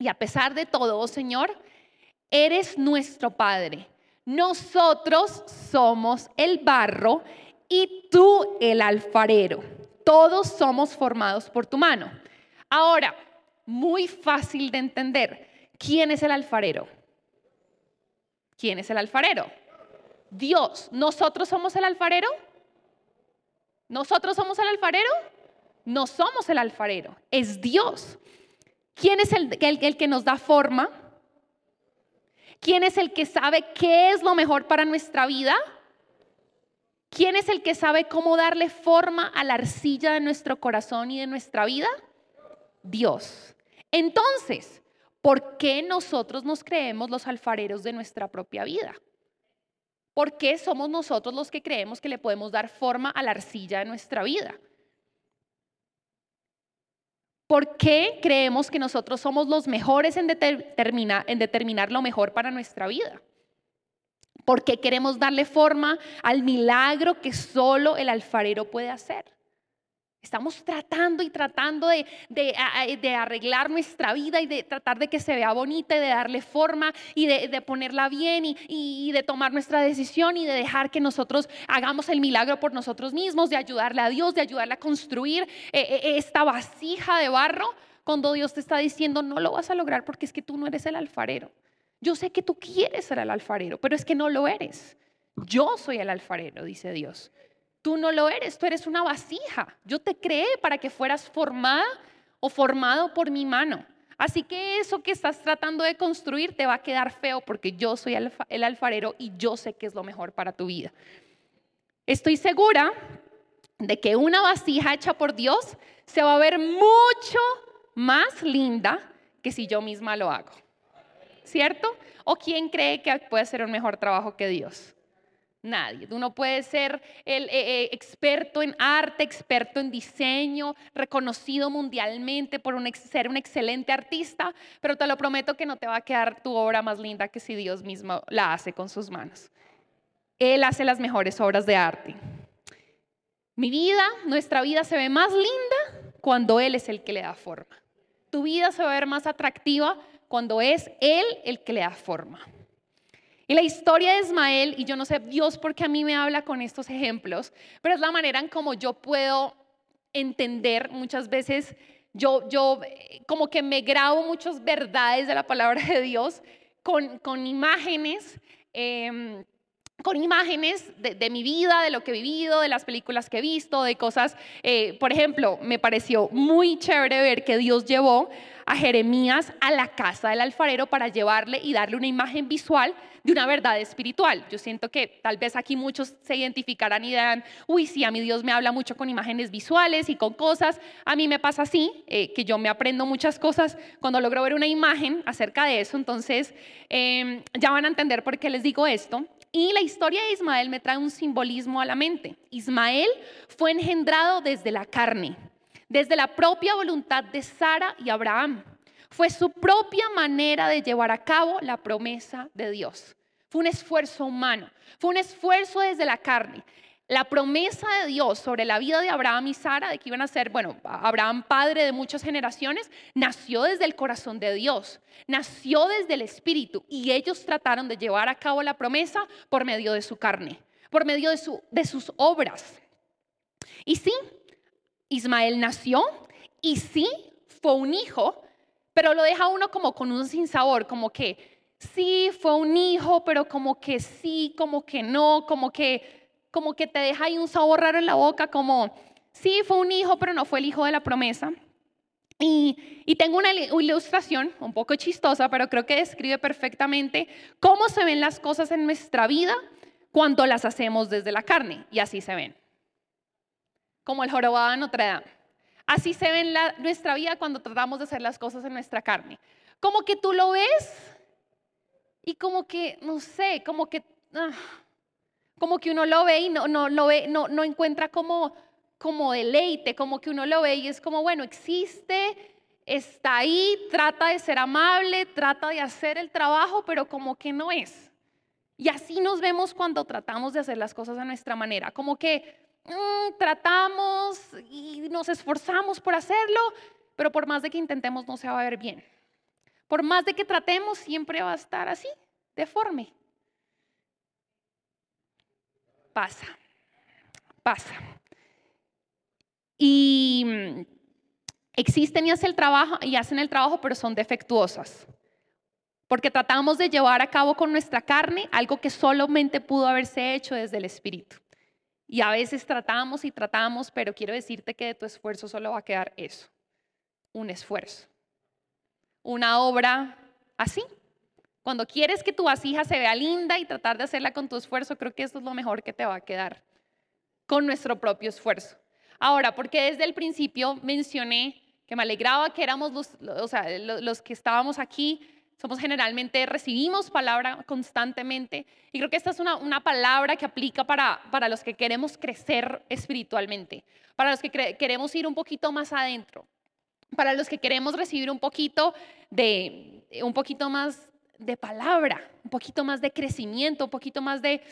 Y a pesar de todo, oh Señor, eres nuestro Padre. Nosotros somos el barro y tú el alfarero. Todos somos formados por tu mano. Ahora, muy fácil de entender. ¿Quién es el alfarero? ¿Quién es el alfarero? Dios. ¿Nosotros somos el alfarero? ¿Nosotros somos el alfarero? No somos el alfarero, es Dios. ¿Quién es el, que nos da forma? ¿Quién es el que sabe qué es lo mejor para nuestra vida? ¿Quién es el que sabe cómo darle forma a la arcilla de nuestro corazón y de nuestra vida? Dios. Entonces, ¿por qué nosotros nos creemos los alfareros de nuestra propia vida? ¿Por qué somos nosotros los que creemos que le podemos dar forma a la arcilla de nuestra vida? ¿Por qué creemos que nosotros somos los mejores en, determinar, lo mejor para nuestra vida? ¿Por qué queremos darle forma al milagro que solo el alfarero puede hacer? Estamos tratando y tratando de, arreglar nuestra vida y de tratar de que se vea bonita y de darle forma y de, ponerla bien y, de tomar nuestra decisión y de dejar que nosotros hagamos el milagro por nosotros mismos, de ayudarle a Dios, de ayudarle a construir eh, eh, esta vasija de barro cuando Dios te está diciendo no lo vas a lograr porque es que tú no eres el alfarero. Yo sé que tú quieres ser el alfarero, pero es que no lo eres. Yo soy el alfarero, dice Dios. Tú no lo eres, tú eres una vasija. Yo te creé para que fueras formada o formado por mi mano. Así que eso que estás tratando de construir te va a quedar feo porque yo soy el alfarero y yo sé que es lo mejor para tu vida. Estoy segura de que una vasija hecha por Dios se va a ver mucho más linda que si yo misma lo hago. ¿Cierto? ¿O quién cree que puede hacer un mejor trabajo que Dios? Nadie. Uno puede ser eh, eh, experto en arte, experto en diseño, reconocido mundialmente por ser un excelente artista, pero te lo prometo que no te va a quedar tu obra más linda que si Dios mismo la hace con sus manos. Él hace las mejores obras de arte. Mi vida, nuestra vida se ve más linda cuando Él es el que le da forma. Tu vida se va a ver más atractiva cuando es Él el que le da forma. Y la historia de Ismael, y yo no sé Dios por qué a mí me habla con estos ejemplos, pero es la manera en como yo puedo entender muchas veces, yo, yo como que me grabo muchas verdades de la palabra de Dios con, con imágenes. Em, con imágenes de, mi vida, de lo que he vivido, de las películas que he visto, de cosas. Eh, por ejemplo, me pareció muy chévere ver que Dios llevó a Jeremías a la casa del alfarero para llevarle y darle una imagen visual de una verdad espiritual. Yo siento que tal vez aquí muchos se identificarán y dirán, uy, sí, a mi Dios me habla mucho con imágenes visuales y con cosas. A mí me pasa así, eh, que yo me aprendo muchas cosas cuando logro ver una imagen acerca de eso. Entonces, em, ya van a entender por qué les digo esto. Y la historia de Ismael me trae un simbolismo a la mente. Ismael fue engendrado desde la carne desde la propia voluntad de Sara y Abraham. Fue su propia manera de llevar a cabo la promesa de Dios. Fue un esfuerzo humano, fue un esfuerzo desde la carne. La promesa de Dios sobre la vida de Abraham y Sara, de que iban a ser, bueno, Abraham padre de muchas generaciones, nació desde el corazón de Dios, nació desde el Espíritu y ellos trataron de llevar a cabo la promesa por medio de su carne, por medio de, su, de sus obras. Y sí, Ismael nació y sí fue un hijo, pero lo deja uno como con un sinsabor, como que sí fue un hijo, pero como que sí, como que no, como que como que te deja ahí un sabor raro en la boca, como sí fue un hijo, pero no fue el hijo de la promesa. Y, y, tengo una ilustración un poco chistosa, pero creo que describe perfectamente cómo se ven las cosas en nuestra vida cuando las hacemos desde la carne. Y así se ven como el jorobado de Notre Dame. Así se ve en nuestra vida cuando tratamos de hacer las cosas en nuestra carne. Como que tú lo ves y como que, no sé, como que, ah, como que uno lo ve y no, no, lo ve, no, no encuentra como, como deleite, como que uno lo ve y es como, bueno, existe, está ahí, trata de ser amable, trata de hacer el trabajo, pero como que no es. Y así nos vemos cuando tratamos de hacer las cosas a nuestra manera, como que Mm, tratamos y nos esforzamos por hacerlo, pero por más de que intentemos no se va a ver bien. Por más de que tratemos, siempre va a estar así, deforme. Pasa, pasa. Y mm, existen y hacen el trabajo, y hacen el trabajo, pero son defectuosas. Porque tratamos de llevar a cabo con nuestra carne algo que solamente pudo haberse hecho desde el espíritu. Y a veces tratamos y tratamos, pero quiero decirte que de tu esfuerzo solo va a quedar eso, un esfuerzo. Una obra así. Cuando quieres que tu vasija se vea linda y tratar de hacerla con tu esfuerzo, creo que eso es lo mejor que te va a quedar, con nuestro propio esfuerzo. Ahora, porque desde el principio mencioné que me alegraba que éramos los, o sea, los que estábamos aquí, somos generalmente, recibimos palabra constantemente. Y creo que esta es una, una palabra que aplica para, para los que queremos crecer espiritualmente, para los que queremos ir un poquito más adentro, para los que queremos recibir un poquito de, un poquito más de palabra, un poquito más de crecimiento, un poquito más de,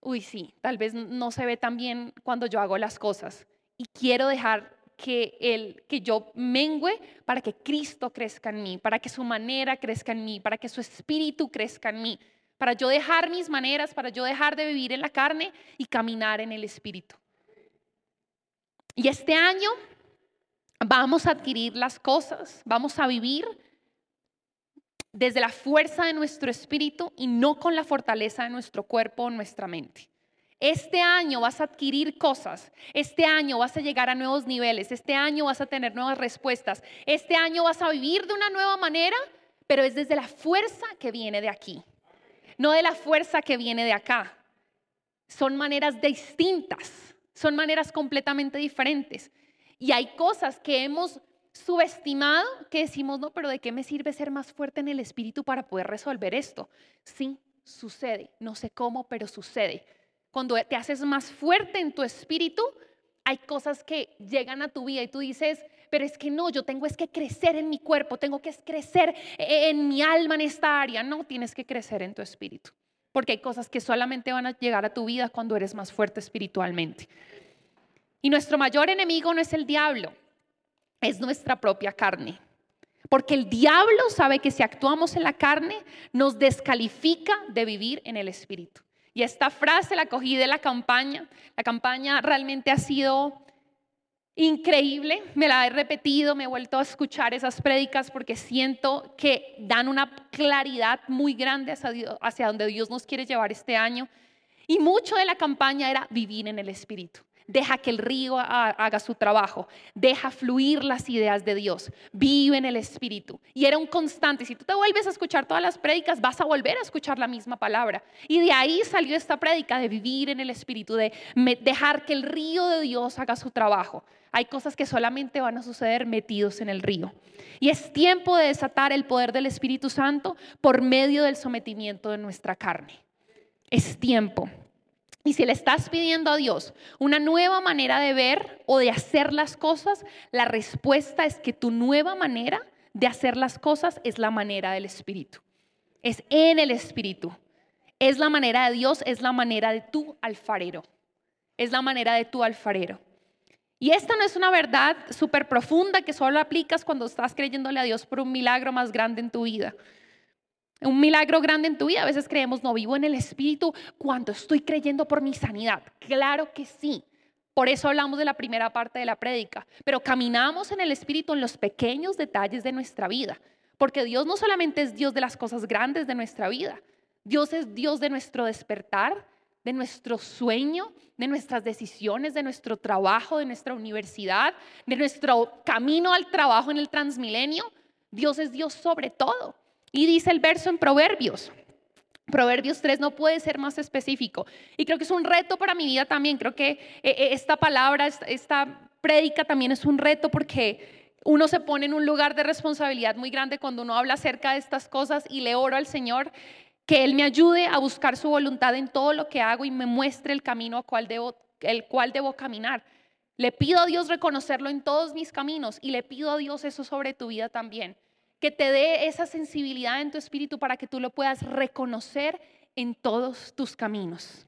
uy, sí, tal vez no se ve tan bien cuando yo hago las cosas. Y quiero dejar que, el, que yo mengüe para que Cristo crezca en mí, para que su manera crezca en mí, para que su espíritu crezca en mí, para yo dejar mis maneras, para yo dejar de vivir en la carne y caminar en el espíritu. Y este año vamos a adquirir las cosas, vamos a vivir desde la fuerza de nuestro espíritu y no con la fortaleza de nuestro cuerpo o nuestra mente. Este año vas a adquirir cosas, este año vas a llegar a nuevos niveles, este año vas a tener nuevas respuestas, este año vas a vivir de una nueva manera, pero es desde la fuerza que viene de aquí, no de la fuerza que viene de acá. Son maneras distintas, son maneras completamente diferentes. Y hay cosas que hemos subestimado que decimos, no, pero ¿de qué me sirve ser más fuerte en el espíritu para poder resolver esto? Sí, sucede, no sé cómo, pero sucede. Cuando te haces más fuerte en tu espíritu, hay cosas que llegan a tu vida y tú dices, pero es que no, yo tengo es que crecer en mi cuerpo, tengo que crecer en mi alma en esta área. No, tienes que crecer en tu espíritu, porque hay cosas que solamente van a llegar a tu vida cuando eres más fuerte espiritualmente. Y nuestro mayor enemigo no es el diablo, es nuestra propia carne. Porque el diablo sabe que si actuamos en la carne, nos descalifica de vivir en el espíritu. Y esta frase la cogí de la campaña. La campaña realmente ha sido increíble. Me la he repetido, me he vuelto a escuchar esas prédicas porque siento que dan una claridad muy grande hacia, hacia donde Dios nos quiere llevar este año. Y mucho de la campaña era vivir en el Espíritu. Deja que el río haga su trabajo. Deja fluir las ideas de Dios. Vive en el Espíritu. Y era un constante. Si tú te vuelves a escuchar todas las prédicas, vas a volver a escuchar la misma palabra. Y de ahí salió esta prédica de vivir en el Espíritu, de dejar que el río de Dios haga su trabajo. Hay cosas que solamente van a suceder metidos en el río. Y es tiempo de desatar el poder del Espíritu Santo por medio del sometimiento de nuestra carne. Es tiempo. Y si le estás pidiendo a Dios una nueva manera de ver o de hacer las cosas, la respuesta es que tu nueva manera de hacer las cosas es la manera del Espíritu. Es en el Espíritu. Es la manera de Dios, es la manera de tu alfarero. Es la manera de tu alfarero. Y esta no es una verdad súper profunda que solo aplicas cuando estás creyéndole a Dios por un milagro más grande en tu vida un milagro grande en tu vida. A veces creemos, no vivo en el Espíritu cuando estoy creyendo por mi sanidad. Claro que sí. Por eso hablamos de la primera parte de la prédica. Pero caminamos en el Espíritu en los pequeños detalles de nuestra vida. Porque Dios no solamente es Dios de las cosas grandes de nuestra vida. Dios es Dios de nuestro despertar, de nuestro sueño, de nuestras decisiones, de nuestro trabajo, de nuestra universidad, de nuestro camino al trabajo en el transmilenio. Dios es Dios sobre todo. Y dice el verso en Proverbios. Proverbios 3 no puede ser más específico. Y creo que es un reto para mi vida también. Creo que eh, eh, esta palabra, esta prédica también es un reto porque uno se pone en un lugar de responsabilidad muy grande cuando uno habla acerca de estas cosas y le oro al Señor que Él me ayude a buscar su voluntad en todo lo que hago y me muestre el camino a el cual debo caminar. Le pido a Dios reconocerlo en todos mis caminos y le pido a Dios eso sobre tu vida también que te dé esa sensibilidad en tu espíritu para que tú lo puedas reconocer en todos tus caminos.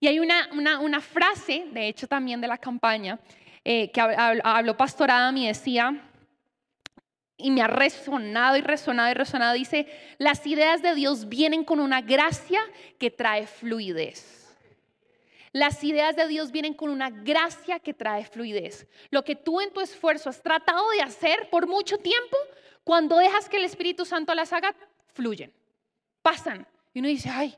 Y hay una, una, frase, de hecho también de la campaña, eh, que habló pastorada, me decía, y me ha resonado y resonado y resonado, dice, las ideas de Dios vienen con una gracia que trae fluidez. Las ideas de Dios vienen con una gracia que trae fluidez. Lo que tú en tu esfuerzo has tratado de hacer por mucho tiempo, cuando dejas que el Espíritu Santo las haga, fluyen, pasan. Y uno dice, ay,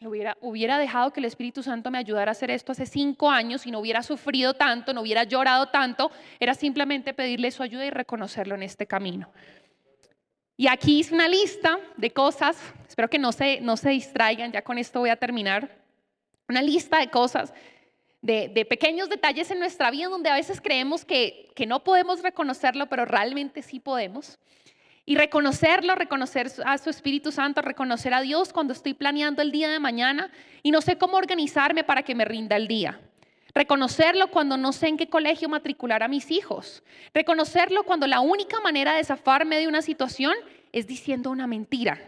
hubiera, hubiera dejado que el Espíritu Santo me ayudara a hacer esto hace cinco años y no hubiera sufrido tanto, no hubiera llorado tanto, era simplemente pedirle su ayuda y reconocerlo en este camino. Y aquí hice una lista de cosas, espero que no se, no se distraigan, ya con esto voy a terminar, una lista de cosas, de, de pequeños detalles en nuestra vida donde a veces creemos que, que no podemos reconocerlo, pero realmente sí podemos. Y reconocerlo, reconocer a su Espíritu Santo, reconocer a Dios cuando estoy planeando el día de mañana y no sé cómo organizarme para que me rinda el día. Reconocerlo cuando no sé en qué colegio matricular a mis hijos. Reconocerlo cuando la única manera de zafarme de una situación es diciendo una mentira.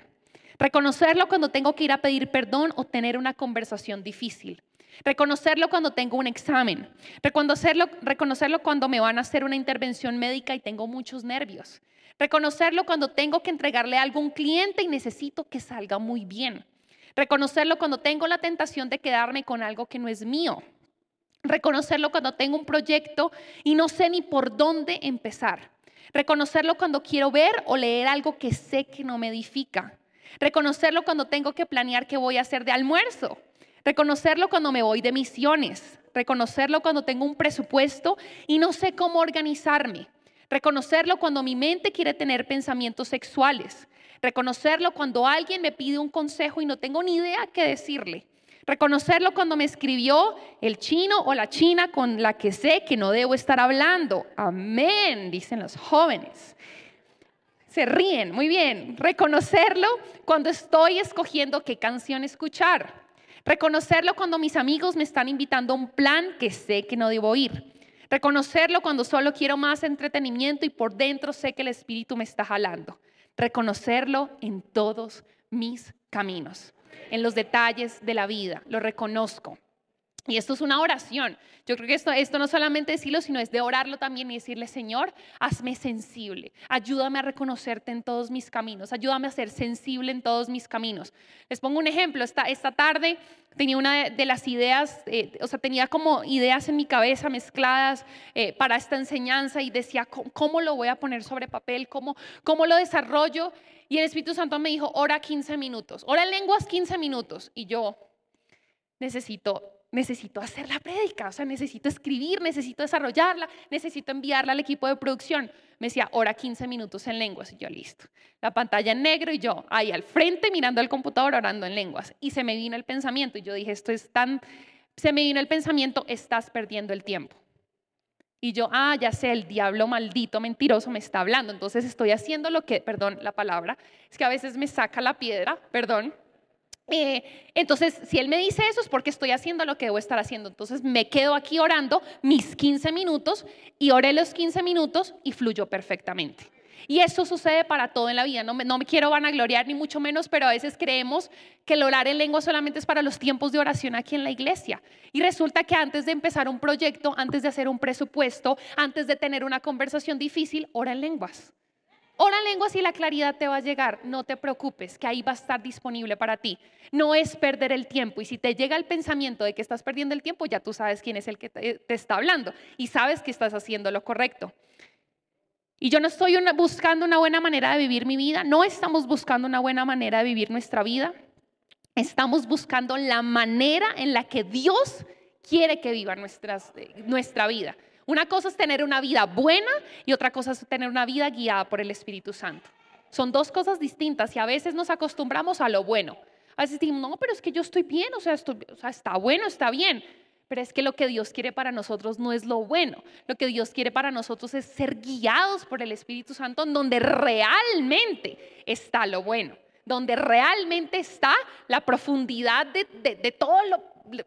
Reconocerlo cuando tengo que ir a pedir perdón o tener una conversación difícil. Reconocerlo cuando tengo un examen. Reconocerlo, reconocerlo cuando me van a hacer una intervención médica y tengo muchos nervios. Reconocerlo cuando tengo que entregarle algo a un cliente y necesito que salga muy bien. Reconocerlo cuando tengo la tentación de quedarme con algo que no es mío. Reconocerlo cuando tengo un proyecto y no sé ni por dónde empezar. Reconocerlo cuando quiero ver o leer algo que sé que no me edifica. Reconocerlo cuando tengo que planear qué voy a hacer de almuerzo. Reconocerlo cuando me voy de misiones. Reconocerlo cuando tengo un presupuesto y no sé cómo organizarme. Reconocerlo cuando mi mente quiere tener pensamientos sexuales. Reconocerlo cuando alguien me pide un consejo y no tengo ni idea qué decirle. Reconocerlo cuando me escribió el chino o la china con la que sé que no debo estar hablando. Amén, dicen los jóvenes. Se ríen, muy bien. Reconocerlo cuando estoy escogiendo qué canción escuchar. Reconocerlo cuando mis amigos me están invitando a un plan que sé que no debo ir. Reconocerlo cuando solo quiero más entretenimiento y por dentro sé que el Espíritu me está jalando. Reconocerlo en todos mis caminos, en los detalles de la vida. Lo reconozco. Y esto es una oración. Yo creo que esto, esto no solamente decirlo, sino es de orarlo también y decirle, Señor, hazme sensible, ayúdame a reconocerte en todos mis caminos, ayúdame a ser sensible en todos mis caminos. Les pongo un ejemplo, esta, esta tarde tenía una de las ideas, eh, o sea, tenía como ideas en mi cabeza mezcladas eh, para esta enseñanza y decía, ¿cómo, lo voy a poner sobre papel? ¿Cómo, ¿Cómo lo desarrollo? Y el Espíritu Santo me dijo, ora 15 minutos, ora en lenguas 15 minutos. Y yo necesito necesito hacer la prédica, o sea, necesito escribir, necesito desarrollarla, necesito enviarla al equipo de producción. Me decía, hora 15 minutos en lenguas, y yo listo. La pantalla en negro y yo ahí al frente mirando al computador orando en lenguas. Y se me vino el pensamiento, y yo dije, esto es tan, se me vino el pensamiento, estás perdiendo el tiempo. Y yo, ah, ya sé, el diablo maldito, mentiroso me está hablando. Entonces estoy haciendo lo que, perdón la palabra, es que a veces me saca la piedra, perdón, eh, entonces, si él me dice eso es porque estoy haciendo lo que debo estar haciendo. Entonces, me quedo aquí orando mis 15 minutos y oré los 15 minutos y fluyó perfectamente. Y eso sucede para todo en la vida. No me, no me quiero vanagloriar ni mucho menos, pero a veces creemos que el orar en lengua solamente es para los tiempos de oración aquí en la iglesia. Y resulta que antes de empezar un proyecto, antes de hacer un presupuesto, antes de tener una conversación difícil, ora en lenguas. Ora en lenguas y la claridad te va a llegar. No te preocupes, que ahí va a estar disponible para ti. No es perder el tiempo. Y si te llega el pensamiento de que estás perdiendo el tiempo, ya tú sabes quién es el que te, está hablando y sabes que estás haciendo lo correcto. Y yo no estoy buscando una buena manera de vivir mi vida. No estamos buscando una buena manera de vivir nuestra vida. Estamos buscando la manera en la que Dios quiere que viva nuestra vida. Una cosa es tener una vida buena y otra cosa es tener una vida guiada por el Espíritu Santo. Son dos cosas distintas y a veces nos acostumbramos a lo bueno. A veces decimos, no, pero es que yo estoy bien, o sea, está bueno, está bien. Pero es que lo que Dios quiere para nosotros no es lo bueno. Lo que Dios quiere para nosotros es ser guiados por el Espíritu Santo en donde realmente está lo bueno, donde realmente está la profundidad de, todo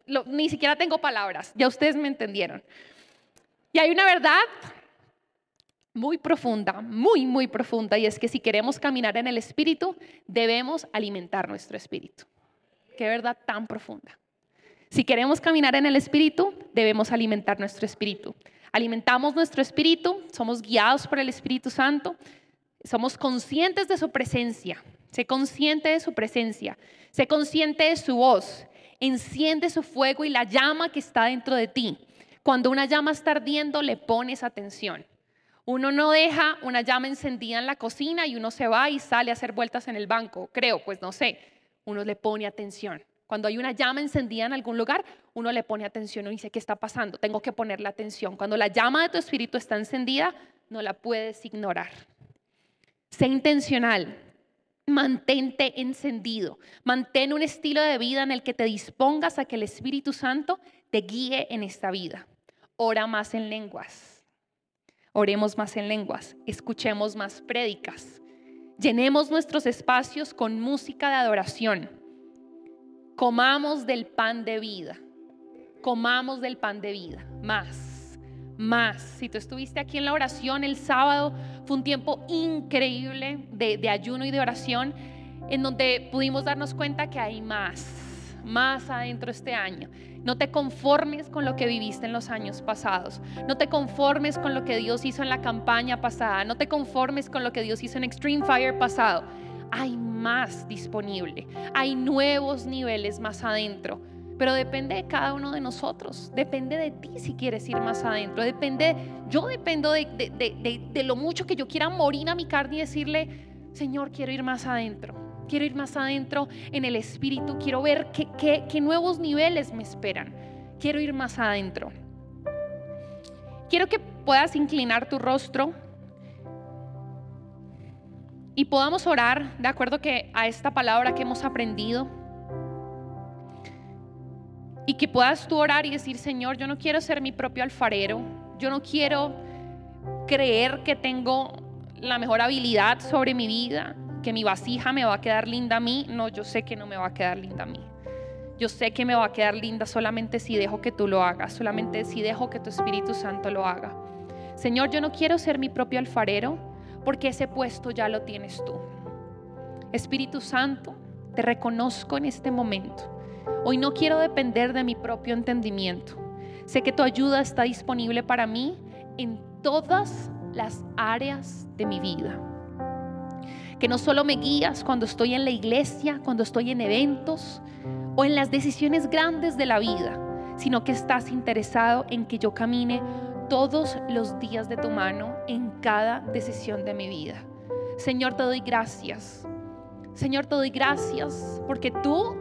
lo, Ni siquiera tengo palabras, ya ustedes me entendieron. Y hay una verdad muy profunda, muy, muy profunda, y es que si queremos caminar en el Espíritu, debemos alimentar nuestro Espíritu. Qué verdad tan profunda. Si queremos caminar en el Espíritu, debemos alimentar nuestro Espíritu. Alimentamos nuestro Espíritu, somos guiados por el Espíritu Santo, somos conscientes de su presencia. Sé consciente de su presencia, sé consciente de su voz, enciende su fuego y la llama que está dentro de ti. Cuando una llama está ardiendo, le pones atención. Uno no deja una llama encendida en la cocina y uno se va y sale a hacer vueltas en el banco, creo, pues no sé. Uno le pone atención. Cuando hay una llama encendida en algún lugar, uno le pone atención y dice, ¿qué está pasando? Tengo que ponerle atención. Cuando la llama de tu espíritu está encendida, no la puedes ignorar. Sé intencional. Mantente encendido. Mantén un estilo de vida en el que te dispongas a que el Espíritu Santo te guíe en esta vida. Ora más en lenguas. Oremos más en lenguas. Escuchemos más prédicas. Llenemos nuestros espacios con música de adoración. Comamos del pan de vida. Comamos del pan de vida. Más, más. Si tú estuviste aquí en la oración el sábado, fue un tiempo increíble de, de ayuno y de oración en donde pudimos darnos cuenta que hay más, más adentro este año. No te conformes con lo que viviste en los años pasados. No te conformes con lo que Dios hizo en la campaña pasada. No te conformes con lo que Dios hizo en Extreme Fire pasado. Hay más disponible. Hay nuevos niveles más adentro. Pero depende de cada uno de nosotros. Depende de ti si quieres ir más adentro. Depende, yo dependo de, de lo mucho que yo quiera morir a mi carne y decirle, Señor, quiero ir más adentro quiero ir más adentro en el espíritu, quiero ver qué, nuevos niveles me esperan, quiero ir más adentro. Quiero que puedas inclinar tu rostro y podamos orar de acuerdo que a esta palabra que hemos aprendido. Y que puedas tú orar y decir, Señor, yo no quiero ser mi propio alfarero, yo no quiero creer que tengo la mejor habilidad sobre mi vida, que mi vasija me va a quedar linda a mí. No, yo sé que no me va a quedar linda a mí. Yo sé que me va a quedar linda solamente si dejo que tú lo hagas, solamente si dejo que tu Espíritu Santo lo haga. Señor, yo no quiero ser mi propio alfarero porque ese puesto ya lo tienes tú. Espíritu Santo, te reconozco en este momento. Hoy no quiero depender de mi propio entendimiento. Sé que tu ayuda está disponible para mí en todas las áreas de mi vida que no solo me guías cuando estoy en la iglesia, cuando estoy en eventos o en las decisiones grandes de la vida, sino que estás interesado en que yo camine todos los días de tu mano en cada decisión de mi vida. Señor, te doy gracias. Señor, te doy gracias porque tú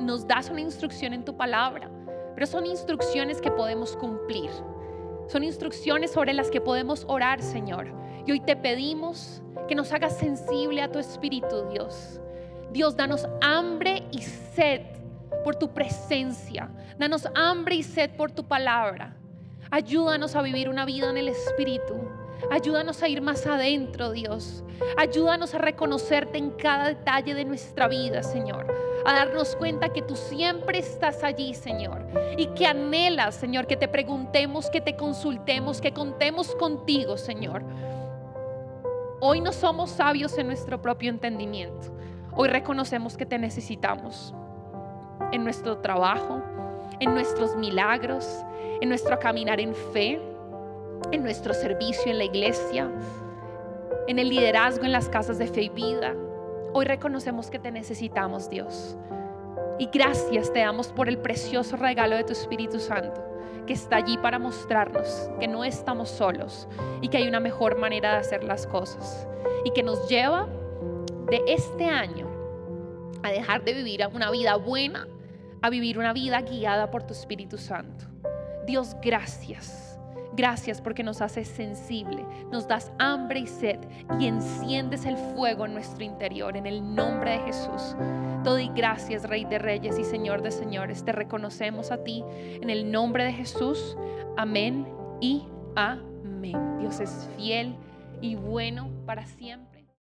nos das una instrucción en tu palabra, pero son instrucciones que podemos cumplir. Son instrucciones sobre las que podemos orar, Señor. Y hoy te pedimos que nos hagas sensible a tu espíritu, Dios. Dios, danos hambre y sed por tu presencia. Danos hambre y sed por tu palabra. Ayúdanos a vivir una vida en el espíritu. Ayúdanos a ir más adentro, Dios. Ayúdanos a reconocerte en cada detalle de nuestra vida, Señor. A darnos cuenta que tú siempre estás allí, Señor. Y que anhelas, Señor, que te preguntemos, que te consultemos, que contemos contigo, Señor. Hoy no somos sabios en nuestro propio entendimiento. Hoy reconocemos que te necesitamos en nuestro trabajo, en nuestros milagros, en nuestro caminar en fe, en nuestro servicio en la iglesia, en el liderazgo en las casas de fe y vida. Hoy reconocemos que te necesitamos, Dios. Y gracias te damos por el precioso regalo de tu Espíritu Santo que está allí para mostrarnos que no estamos solos y que hay una mejor manera de hacer las cosas y que nos lleva de este año a dejar de vivir una vida buena, a vivir una vida guiada por tu Espíritu Santo. Dios, gracias. Gracias porque nos haces sensible, nos das hambre y sed y enciendes el fuego en nuestro interior. En el nombre de Jesús. Todo y gracias, Rey de Reyes y Señor de Señores. Te reconocemos a ti en el nombre de Jesús. Amén y amén. Dios es fiel y bueno para siempre.